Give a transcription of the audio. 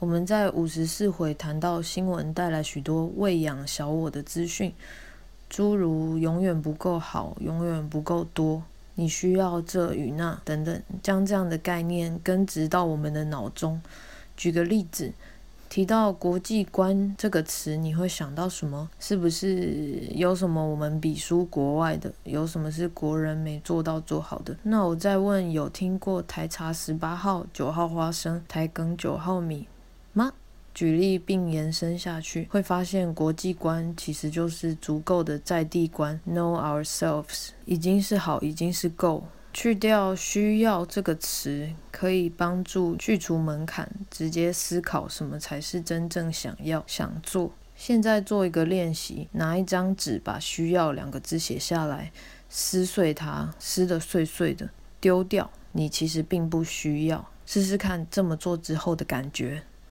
我们在五十四回谈到新闻带来许多喂养小我的资讯，诸如永远不够好，永远不够多，你需要这与那等等，将这样的概念根植到我们的脑中。举个例子。提到国际观这个词，你会想到什么？是不是有什么我们比输国外的？有什么是国人没做到做好的？那我再问，有听过台茶十八号、九号花生、台梗九号米吗？举例并延伸下去，会发现国际观其实就是足够的在地观，know ourselves，已经是好，已经是够。去掉“需要”这个词，可以帮助去除门槛，直接思考什么才是真正想要、想做。现在做一个练习，拿一张纸，把“需要”两个字写下来，撕碎它，撕得碎碎的，丢掉。你其实并不需要，试试看这么做之后的感觉。